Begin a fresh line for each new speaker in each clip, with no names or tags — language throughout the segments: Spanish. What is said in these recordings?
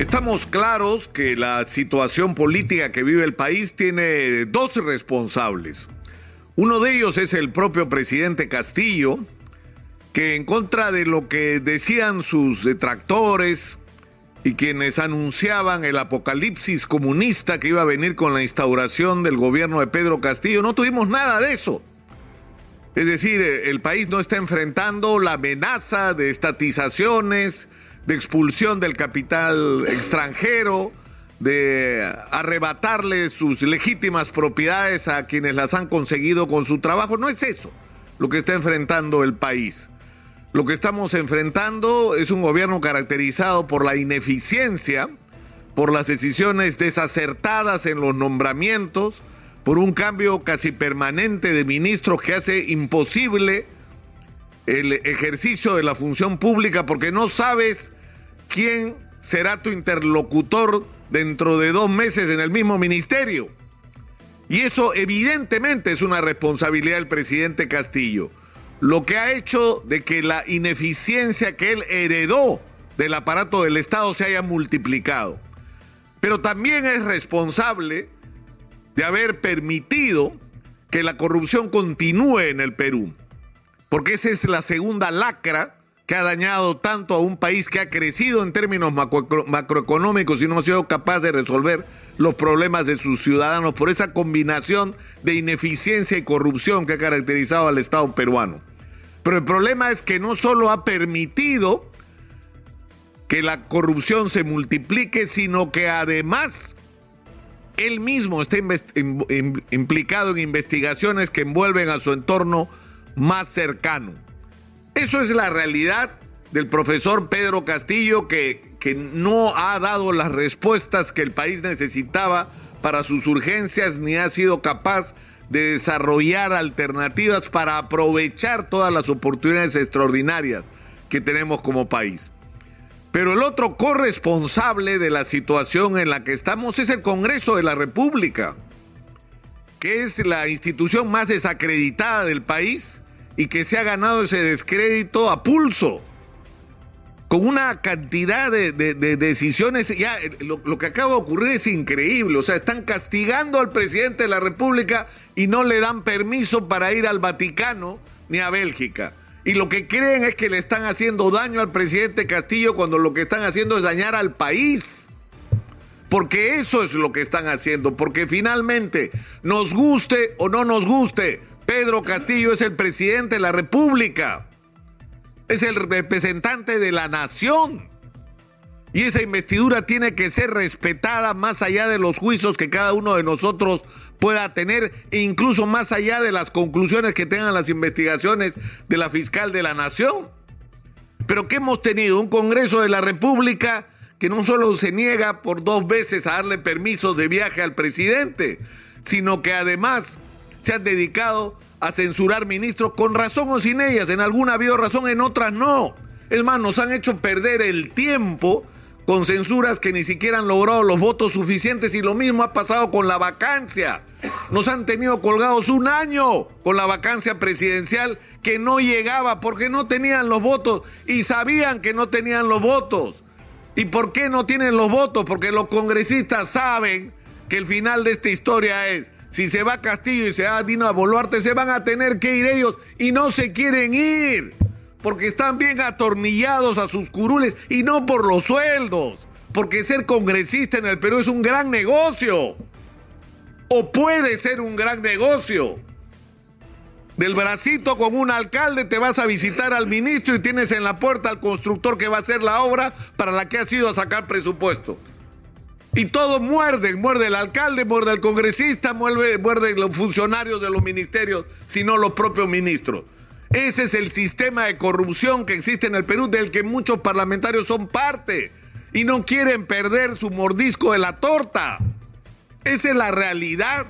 Estamos claros que la situación política que vive el país tiene dos responsables. Uno de ellos es el propio presidente Castillo, que en contra de lo que decían sus detractores y quienes anunciaban el apocalipsis comunista que iba a venir con la instauración del gobierno de Pedro Castillo, no tuvimos nada de eso. Es decir, el país no está enfrentando la amenaza de estatizaciones, de expulsión del capital extranjero, de arrebatarle sus legítimas propiedades a quienes las han conseguido con su trabajo. No es eso lo que está enfrentando el país. Lo que estamos enfrentando es un gobierno caracterizado por la ineficiencia, por las decisiones desacertadas en los nombramientos, por un cambio casi permanente de ministros que hace imposible el ejercicio de la función pública porque no sabes quién será tu interlocutor dentro de dos meses en el mismo ministerio. Y eso evidentemente es una responsabilidad del presidente Castillo. Lo que ha hecho de que la ineficiencia que él heredó del aparato del Estado se haya multiplicado. Pero también es responsable de haber permitido que la corrupción continúe en el Perú. Porque esa es la segunda lacra que ha dañado tanto a un país que ha crecido en términos macroeconómicos y no ha sido capaz de resolver los problemas de sus ciudadanos por esa combinación de ineficiencia y corrupción que ha caracterizado al Estado peruano. Pero el problema es que no solo ha permitido que la corrupción se multiplique, sino que además él mismo está implicado en investigaciones que envuelven a su entorno más cercano. Eso es la realidad del profesor Pedro Castillo que, que no ha dado las respuestas que el país necesitaba para sus urgencias ni ha sido capaz de desarrollar alternativas para aprovechar todas las oportunidades extraordinarias que tenemos como país. Pero el otro corresponsable de la situación en la que estamos es el Congreso de la República, que es la institución más desacreditada del país y que se ha ganado ese descrédito a pulso, con una cantidad de, decisiones. Ya lo, lo, que acaba de ocurrir es increíble. O sea, están castigando al presidente de la República y no le dan permiso para ir al Vaticano ni a Bélgica. Y lo que creen es que le están haciendo daño al presidente Castillo cuando lo que están haciendo es dañar al país. Porque eso es lo que están haciendo. Porque finalmente, nos guste o no nos guste, Pedro Castillo es el presidente de la República. Es el representante de la nación. Y esa investidura tiene que ser respetada más allá de los juicios que cada uno de nosotros pueda tener, e incluso más allá de las conclusiones que tengan las investigaciones de la fiscal de la nación. Pero que hemos tenido un Congreso de la República que no solo se niega por dos veces a darle permiso de viaje al presidente, sino que además se han dedicado a censurar ministros con razón o sin ellas. En alguna habido razón, en otras no. Es más, nos han hecho perder el tiempo con censuras que ni siquiera han logrado los votos suficientes y lo mismo ha pasado con la vacancia. Nos han tenido colgados un año con la vacancia presidencial que no llegaba porque no tenían los votos y sabían que no tenían los votos. ¿Y por qué no tienen los votos? Porque los congresistas saben que el final de esta historia es si se va Castillo y se va Dino Boluarte, se van a tener que ir ellos y no se quieren ir. Porque están bien atornillados a sus curules y no por los sueldos. Porque ser congresista en el Perú es un gran negocio. O puede ser un gran negocio. Del bracito con un alcalde te vas a visitar al ministro y tienes en la puerta al constructor que va a hacer la obra para la que has ido a sacar presupuesto. Y todos muerden, muerde el alcalde, muerde el congresista, muerde, los funcionarios de los ministerios, sino los propios ministros. Ese es el sistema de corrupción que existe en el Perú, del que muchos parlamentarios son parte y no quieren perder su mordisco de la torta. Esa es la realidad.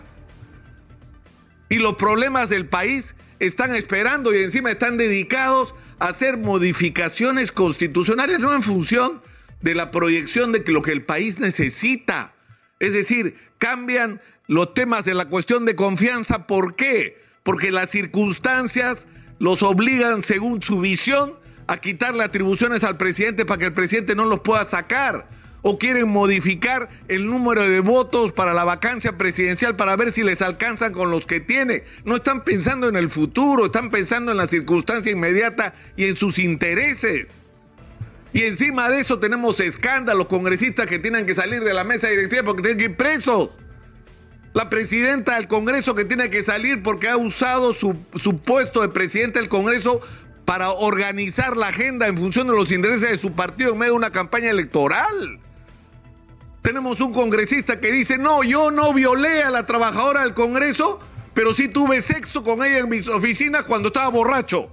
Y los problemas del país están esperando y encima están dedicados a hacer modificaciones constitucionales, no en función de la proyección de que lo que el país necesita. Es decir, cambian los temas de la cuestión de confianza. ¿Por qué? Porque las circunstancias los obligan, según su visión, a quitarle atribuciones al presidente para que el presidente no los pueda sacar. o quieren modificar el número de votos para la vacancia presidencial para ver si les alcanzan con los que tiene. No están pensando en el futuro, están pensando en la circunstancia inmediata y en sus intereses. Y encima de eso tenemos escándalos, congresistas que tienen que salir de la mesa directiva porque tienen que ir presos. La presidenta del Congreso que tiene que salir porque ha usado su, su puesto de presidente del Congreso para organizar la agenda en función de los intereses de su partido en medio de una campaña electoral. Tenemos un congresista que dice, no, yo no violé a la trabajadora del Congreso, pero sí tuve sexo con ella en mis oficinas cuando estaba borracho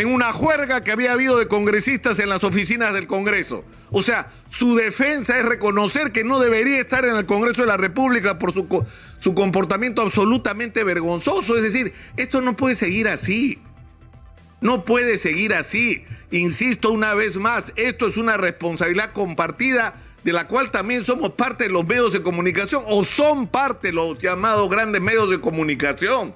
en una juerga que había habido de congresistas en las oficinas del Congreso. O sea, su defensa es reconocer que no debería estar en el Congreso de la República por su, su comportamiento absolutamente vergonzoso. Es decir, esto no puede seguir así. No puede seguir así. Insisto una vez más, esto es una responsabilidad compartida de la cual también somos parte de los medios de comunicación o son parte los llamados grandes medios de comunicación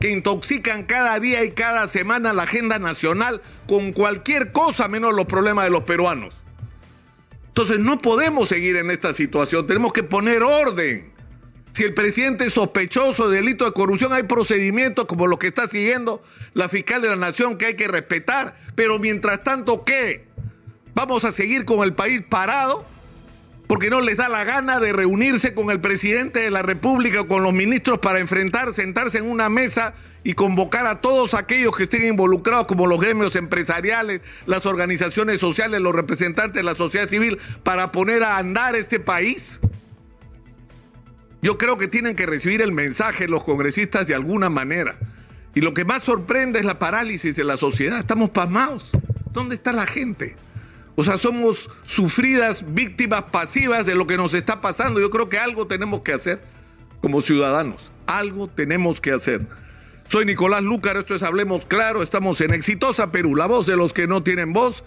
que intoxican cada día y cada semana la agenda nacional con cualquier cosa menos los problemas de los peruanos. Entonces no podemos seguir en esta situación, tenemos que poner orden. Si el presidente es sospechoso de delito de corrupción, hay procedimientos como los que está siguiendo la fiscal de la nación que hay que respetar. Pero mientras tanto, ¿qué? ¿Vamos a seguir con el país parado? Porque no les da la gana de reunirse con el presidente de la República o con los ministros para enfrentar, sentarse en una mesa y convocar a todos aquellos que estén involucrados, como los gremios empresariales, las organizaciones sociales, los representantes de la sociedad civil, para poner a andar este país? Yo creo que tienen que recibir el mensaje los congresistas de alguna manera. Y lo que más sorprende es la parálisis de la sociedad. Estamos pasmados. ¿Dónde está la gente? O sea, somos sufridas víctimas pasivas de lo que nos está pasando. Yo creo que algo tenemos que hacer como ciudadanos. Algo tenemos que hacer. Soy Nicolás Lúcar, esto es Hablemos Claro, estamos en Exitosa Perú, la voz de los que no tienen voz.